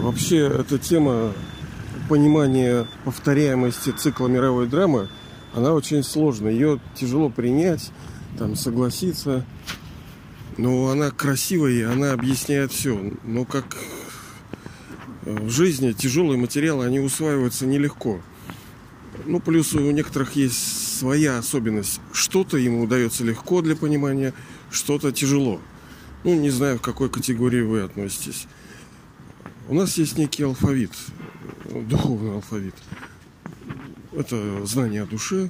Вообще, эта тема понимания повторяемости цикла мировой драмы, она очень сложная. Ее тяжело принять, там, согласиться. Но она красивая, и она объясняет все. Но как в жизни тяжелые материалы, они усваиваются нелегко. Ну, плюс у некоторых есть своя особенность. Что-то ему удается легко для понимания, что-то тяжело. Ну, не знаю, к какой категории вы относитесь. У нас есть некий алфавит, духовный алфавит. Это знание о душе,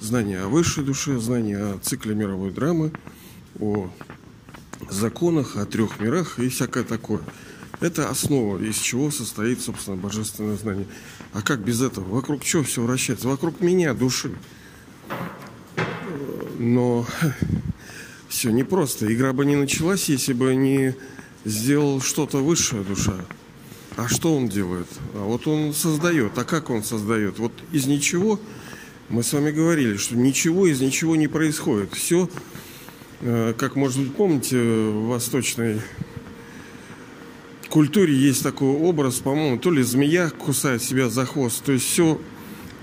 знание о высшей душе, знание о цикле мировой драмы, о законах, о трех мирах и всякое такое. Это основа, из чего состоит, собственно, божественное знание. А как без этого? Вокруг чего все вращается? Вокруг меня, души. Но все непросто. Игра бы не началась, если бы не сделал что-то высшая душа. А что он делает? А вот он создает. А как он создает? Вот из ничего, мы с вами говорили, что ничего из ничего не происходит. Все, э, как, может быть, помните, в восточной культуре есть такой образ, по-моему, то ли змея кусает себя за хвост. То есть все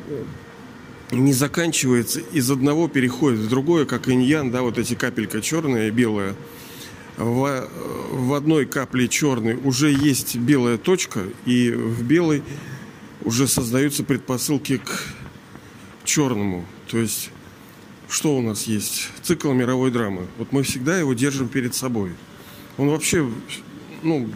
э, не заканчивается, из одного переходит в другое, как иньян, да, вот эти капелька черная и белая – в, в одной капле черной уже есть белая точка, и в белой уже создаются предпосылки к черному. То есть, что у нас есть? Цикл мировой драмы. Вот мы всегда его держим перед собой. Он вообще, ну,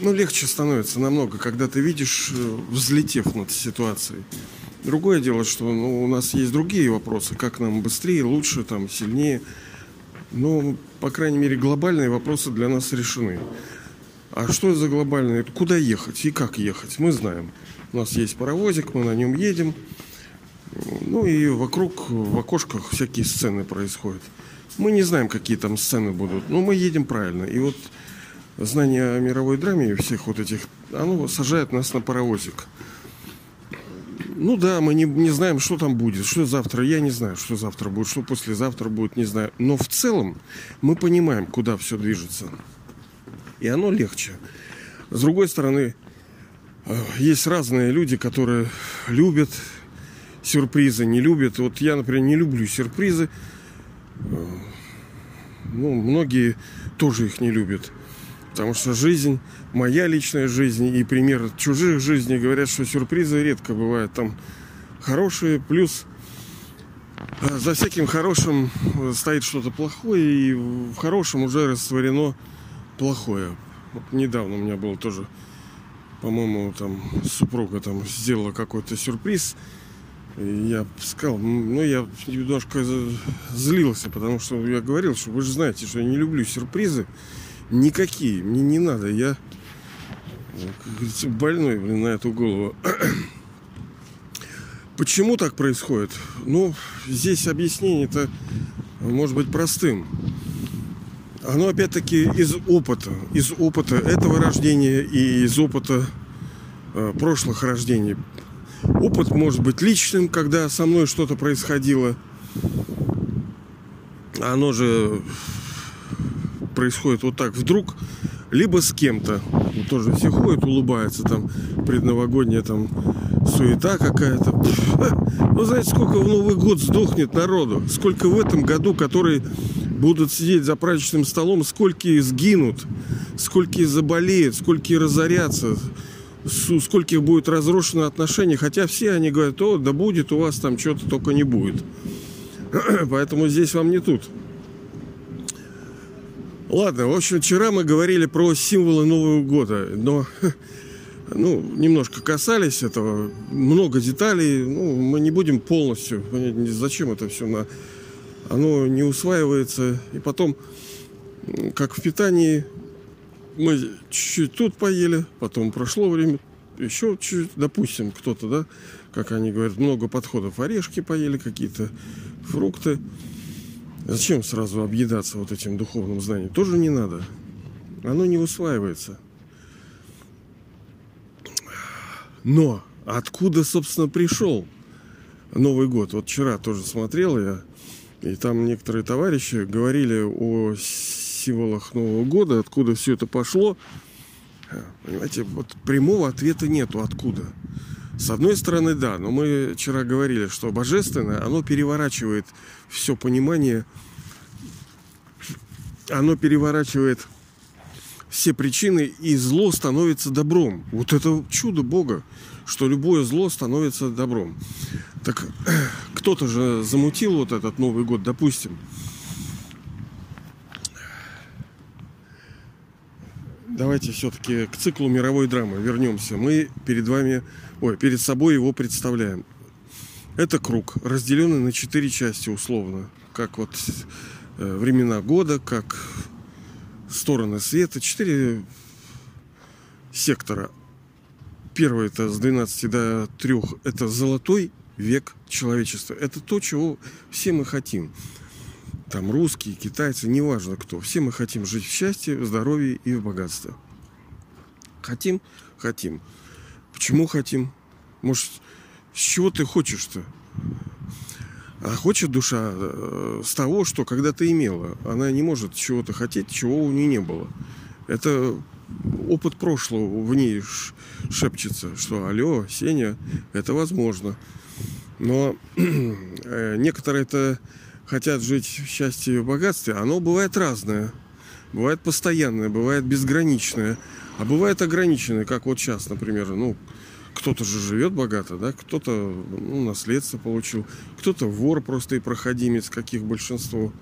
ну, легче становится намного, когда ты видишь, э, взлетев над ситуацией. Другое дело, что ну, у нас есть другие вопросы, как нам быстрее, лучше, там, сильнее. Но, по крайней мере, глобальные вопросы для нас решены. А что за глобальные? Куда ехать и как ехать? Мы знаем. У нас есть паровозик, мы на нем едем. Ну и вокруг, в окошках всякие сцены происходят. Мы не знаем, какие там сцены будут, но мы едем правильно. И вот знание о мировой драме и всех вот этих, оно сажает нас на паровозик. Ну да, мы не, не знаем, что там будет, что завтра. Я не знаю, что завтра будет, что послезавтра будет, не знаю. Но в целом мы понимаем, куда все движется. И оно легче. С другой стороны, э, есть разные люди, которые любят сюрпризы, не любят. Вот я, например, не люблю сюрпризы. Э, ну, многие тоже их не любят. Потому что жизнь, моя личная жизнь и пример чужих жизней говорят, что сюрпризы редко бывают там хорошие. Плюс э, за всяким хорошим стоит что-то плохое, и в хорошем уже растворено плохое. Вот недавно у меня было тоже, по-моему, там супруга там сделала какой-то сюрприз. Я сказал, ну я немножко злился, потому что я говорил, что вы же знаете, что я не люблю сюрпризы. Никакие. Мне не надо. Я больной, блин, на эту голову. Почему так происходит? Ну, здесь объяснение-то может быть простым. Оно опять-таки из опыта. Из опыта этого рождения и из опыта э, прошлых рождений. Опыт может быть личным, когда со мной что-то происходило. Оно же происходит вот так вдруг, либо с кем-то. Тоже все ходят, улыбаются, там предновогодняя там суета какая-то. Ну, знаете, сколько в Новый год сдохнет народу? Сколько в этом году, которые будут сидеть за праздничным столом, сколько сгинут, сколько заболеют, сколько разорятся, скольких будет разрушено отношения. Хотя все они говорят, о, да будет у вас там что-то только не будет. Поэтому здесь вам не тут. Ладно, в общем, вчера мы говорили про символы Нового года, но ну, немножко касались этого, много деталей, ну, мы не будем полностью, зачем это все, на, оно не усваивается, и потом, как в питании, мы чуть-чуть тут поели, потом прошло время, еще чуть-чуть, допустим, кто-то, да, как они говорят, много подходов, орешки поели какие-то, фрукты, Зачем сразу объедаться вот этим духовным знанием? Тоже не надо. Оно не усваивается. Но откуда, собственно, пришел Новый год? Вот вчера тоже смотрел я И там некоторые товарищи говорили о символах Нового года, откуда все это пошло. Понимаете, вот прямого ответа нету откуда. С одной стороны, да, но мы вчера говорили, что божественное, оно переворачивает все понимание, оно переворачивает все причины, и зло становится добром. Вот это чудо Бога, что любое зло становится добром. Так кто-то же замутил вот этот Новый год, допустим. Давайте все-таки к циклу мировой драмы вернемся. Мы перед вами ой, перед собой его представляем. Это круг, разделенный на четыре части условно, как вот э, времена года, как стороны света, четыре сектора. Первый это с 12 до 3, это золотой век человечества. Это то, чего все мы хотим. Там русские, китайцы, неважно кто. Все мы хотим жить в счастье, в здоровье и в богатстве. Хотим? Хотим. Почему хотим? Может, с чего ты хочешь-то? А хочет душа э, с того, что когда-то имела. Она не может чего-то хотеть, чего у нее не было. Это опыт прошлого в ней шепчется, что алло, Сеня, это возможно. Но э, некоторые это хотят жить в счастье и в богатстве, оно бывает разное. Бывает постоянное, бывает безграничное. А бывает ограниченное, как вот сейчас, например, ну, кто-то же живет богато, да, кто-то ну, наследство получил, кто-то вор просто и проходимец, каких большинство.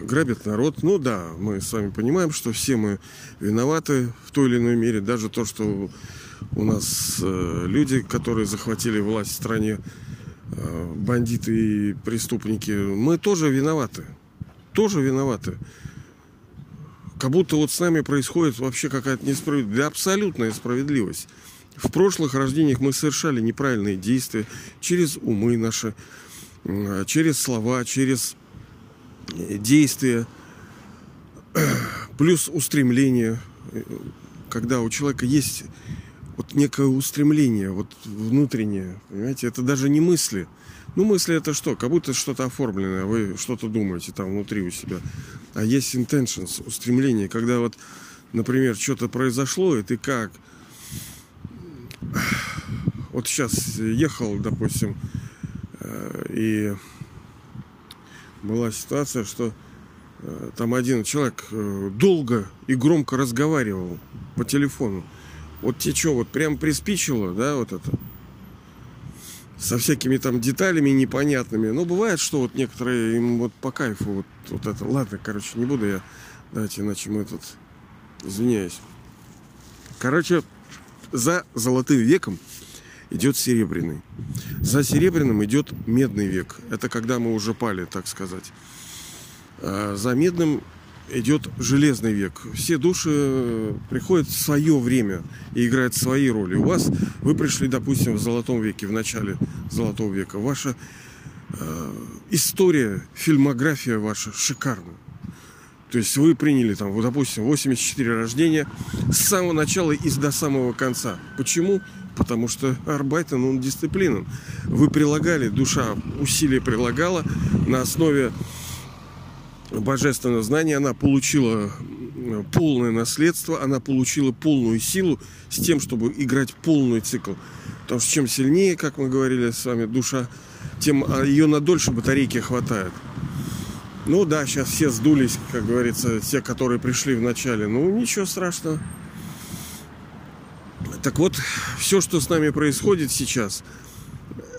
Грабят народ. Ну да, мы с вами понимаем, что все мы виноваты в той или иной мере. Даже то, что у нас э, люди, которые захватили власть в стране, бандиты и преступники, мы тоже виноваты. Тоже виноваты как будто вот с нами происходит вообще какая-то несправедливость, да абсолютная справедливость. В прошлых рождениях мы совершали неправильные действия через умы наши, через слова, через э, действия, плюс устремление, когда у человека есть вот некое устремление, вот внутреннее, понимаете, это даже не мысли – ну, мысли это что? Как будто что-то оформленное, вы что-то думаете там внутри у себя. А есть intentions, устремление, когда вот, например, что-то произошло, и ты как? Вот сейчас ехал, допустим, э, и была ситуация, что э, там один человек э, долго и громко разговаривал по телефону. Вот тебе что, вот прям приспичило, да, вот это? со всякими там деталями непонятными. Но бывает, что вот некоторые им вот по кайфу вот, вот это. Ладно, короче, не буду я. Давайте, иначе мы тут... Извиняюсь. Короче, за золотым веком идет серебряный. За серебряным идет медный век. Это когда мы уже пали, так сказать. А за медным идет железный век. Все души э, приходят в свое время и играют свои роли. У вас, вы пришли, допустим, в золотом веке, в начале золотого века. Ваша э, история, фильмография ваша шикарна. То есть вы приняли там, вот, допустим, 84 рождения с самого начала и до самого конца. Почему? Потому что Арбайтен, он дисциплинен. Вы прилагали, душа усилия прилагала на основе божественное знание, она получила полное наследство, она получила полную силу с тем, чтобы играть полный цикл. Потому что чем сильнее, как мы говорили с вами, душа, тем а, ее на дольше батарейки хватает. Ну да, сейчас все сдулись, как говорится, те, которые пришли в начале. Ну, ничего страшного. Так вот, все, что с нами происходит сейчас,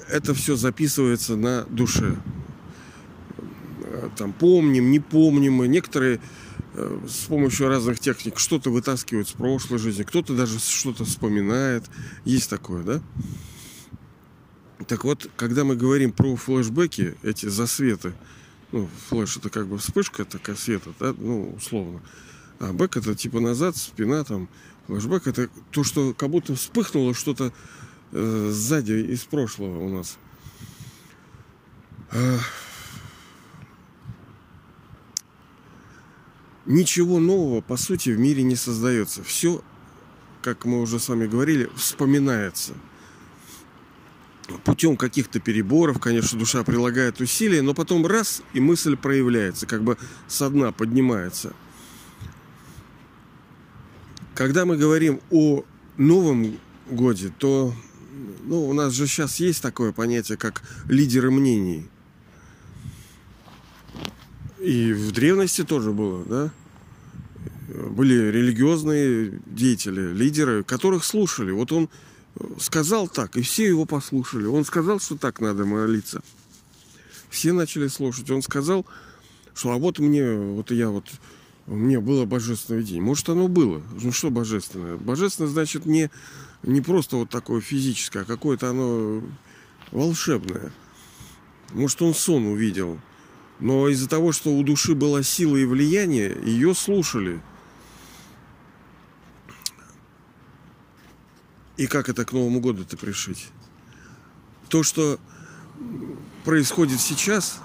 это все записывается на душе там помним, не помним. И некоторые э, с помощью разных техник что-то вытаскивают с прошлой жизни, кто-то даже что-то вспоминает. Есть такое, да? Так вот, когда мы говорим про флешбеки, эти засветы, ну, флеш это как бы вспышка такая света, да, ну, условно. А бэк это типа назад, спина там. Флешбэк это то, что как будто вспыхнуло что-то э, сзади из прошлого у нас. Ничего нового, по сути, в мире не создается. Все, как мы уже с вами говорили, вспоминается. путем каких-то переборов, конечно, душа прилагает усилия, но потом раз, и мысль проявляется, как бы со дна поднимается. Когда мы говорим о Новом годе, то ну, у нас же сейчас есть такое понятие, как лидеры мнений. И в древности тоже было, да? Были религиозные деятели, лидеры, которых слушали. Вот он сказал так, и все его послушали. Он сказал, что так надо молиться. Все начали слушать. Он сказал, что а вот мне, вот я вот, мне было божественное видение. Может, оно было. Ну что божественное? Божественное значит не, не просто вот такое физическое, а какое-то оно волшебное. Может, он сон увидел. Но из-за того, что у души была сила и влияние, ее слушали – И как это к Новому году-то пришить? То, что происходит сейчас,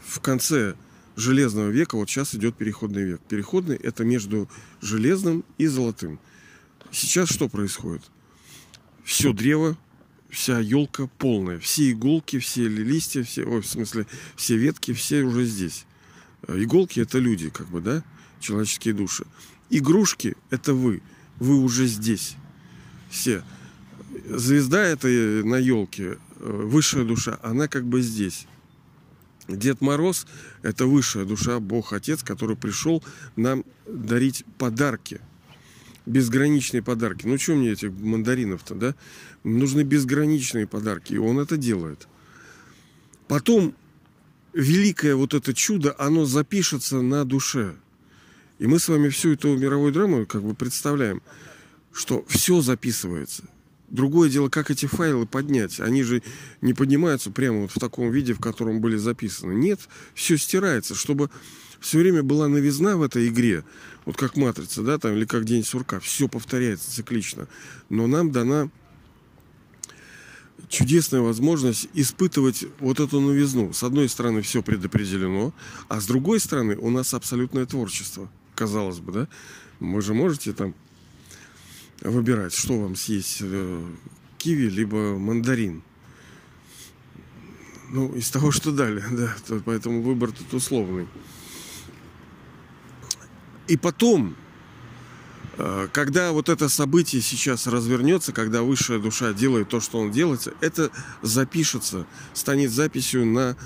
в конце железного века, вот сейчас идет переходный век. Переходный это между железным и золотым. Сейчас что происходит? Все древо, вся елка полная, все иголки, все листья, все, ой, в смысле, все ветки, все уже здесь. Иголки это люди, как бы, да, человеческие души. Игрушки это вы, вы уже здесь все. Звезда это на елке, э, высшая душа, она как бы здесь. Дед Мороз – это высшая душа, Бог Отец, который пришел нам дарить подарки. Безграничные подарки. Ну, что мне этих мандаринов-то, да? Нужны безграничные подарки, и он это делает. Потом великое вот это чудо, оно запишется на душе. И мы с вами всю эту мировую драму как бы представляем – что все записывается. Другое дело, как эти файлы поднять. Они же не поднимаются прямо вот в таком виде, в котором были записаны. Нет, все стирается, чтобы все время была новизна в этой игре. Вот как матрица, да, там, или как день сурка. Все повторяется циклично. Но нам дана чудесная возможность испытывать вот эту новизну. С одной стороны, все предопределено, а с другой стороны, у нас абсолютное творчество. Казалось бы, да? Вы же можете там выбирать, что вам съесть, э, киви либо мандарин. Ну, из того, что дали, да, то, поэтому выбор тут условный. И потом, э, когда вот это событие сейчас развернется, когда высшая душа делает то, что он делает, это запишется, станет записью на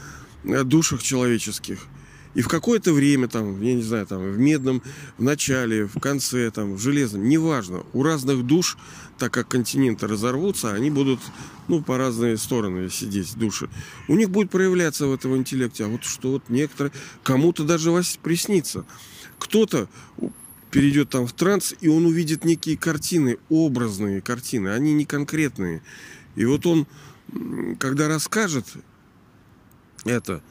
душах человеческих – и в какое-то время, там, я не знаю, там, в медном, в начале, в конце, там, в железном, неважно, у разных душ, так как континенты разорвутся, они будут, ну, по разные стороны сидеть, души. У них будет проявляться в этом интеллекте, а вот что вот некоторые, кому-то даже вас приснится. Кто-то перейдет там в транс, и он увидит некие картины, образные картины, они не конкретные. И вот он, когда расскажет это,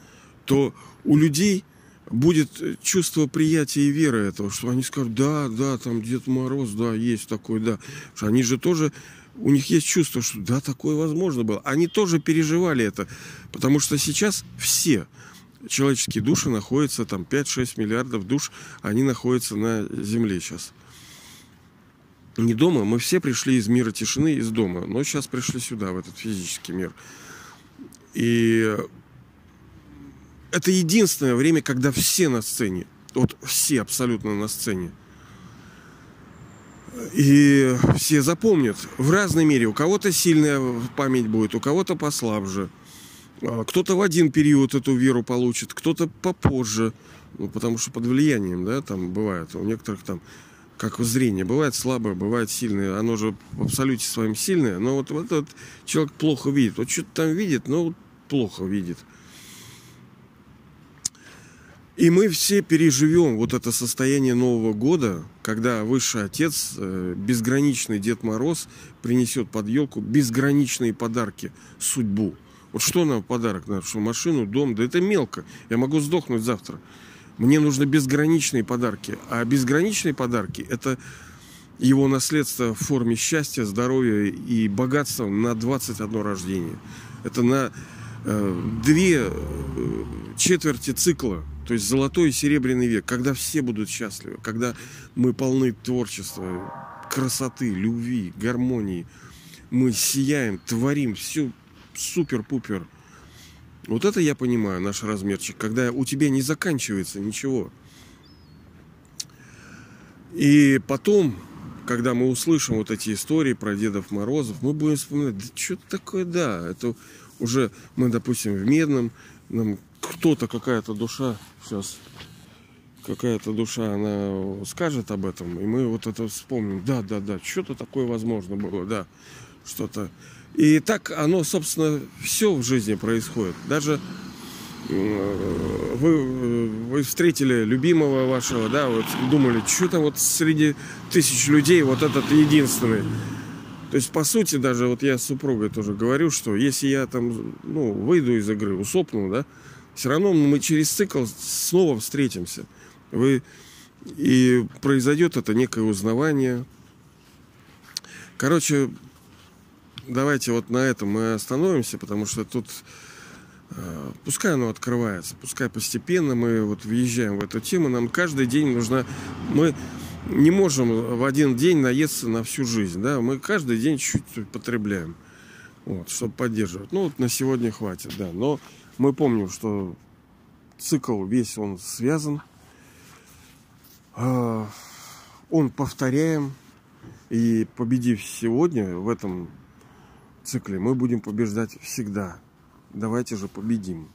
то у людей будет чувство приятия и веры этого, что они скажут, да, да, там Дед Мороз, да, есть такой, да. Что они же тоже, у них есть чувство, что да, такое возможно было. Они тоже переживали это, потому что сейчас все человеческие души находятся, там 5-6 миллиардов душ, они находятся на Земле сейчас. Не дома, мы все пришли из мира тишины, из дома, но сейчас пришли сюда, в этот физический мир. И это единственное время, когда все на сцене. Вот все абсолютно на сцене. И все запомнят в разной мере. У кого-то сильная память будет, у кого-то послабже. А, кто-то в один период эту веру получит, кто-то попозже. Ну, потому что под влиянием, да, там бывает. У некоторых там, как зрение, бывает слабое, бывает сильное. Оно же в абсолюте своем сильное. Но вот, вот этот человек плохо видит. Вот что-то там видит, но плохо видит. И мы все переживем вот это состояние Нового года, когда Высший Отец, э, безграничный Дед Мороз, принесет под елку безграничные подарки, судьбу. Вот что нам подарок надо? Что машину, дом? Да это мелко. Я могу сдохнуть завтра. Мне нужны безграничные подарки. А безграничные подарки – это его наследство в форме счастья, здоровья и богатства на 21 рождение. Это на э, две э, четверти цикла то есть золотой и серебряный век, когда все будут счастливы, когда мы полны творчества, красоты, любви, гармонии. Мы сияем, творим, все супер-пупер. Вот это я понимаю, наш размерчик, когда у тебя не заканчивается ничего. И потом, когда мы услышим вот эти истории про Дедов Морозов, мы будем вспоминать, да что это такое, да, это уже мы, допустим, в Медном, нам кто-то, какая-то душа сейчас, какая-то душа, она скажет об этом, и мы вот это вспомним, да, да, да, что-то такое возможно было, да, что-то. И так оно, собственно, все в жизни происходит. Даже вы, вы встретили любимого вашего, да, вот думали, что там вот среди тысяч людей вот этот единственный. То есть, по сути, даже вот я с супругой тоже говорю, что если я там, ну, выйду из игры, усопну, да, все равно мы через цикл снова встретимся. Вы и произойдет это некое узнавание. Короче, давайте вот на этом мы остановимся, потому что тут Э, пускай оно открывается, пускай постепенно мы вот въезжаем в эту тему. Нам каждый день нужно... Мы не можем в один день наесться на всю жизнь. Да? Мы каждый день чуть-чуть потребляем, вот, чтобы поддерживать. Ну вот на сегодня хватит, да. Но мы помним, что цикл весь он связан. Э, он повторяем. И победив сегодня в этом цикле, мы будем побеждать всегда. Давайте же победим.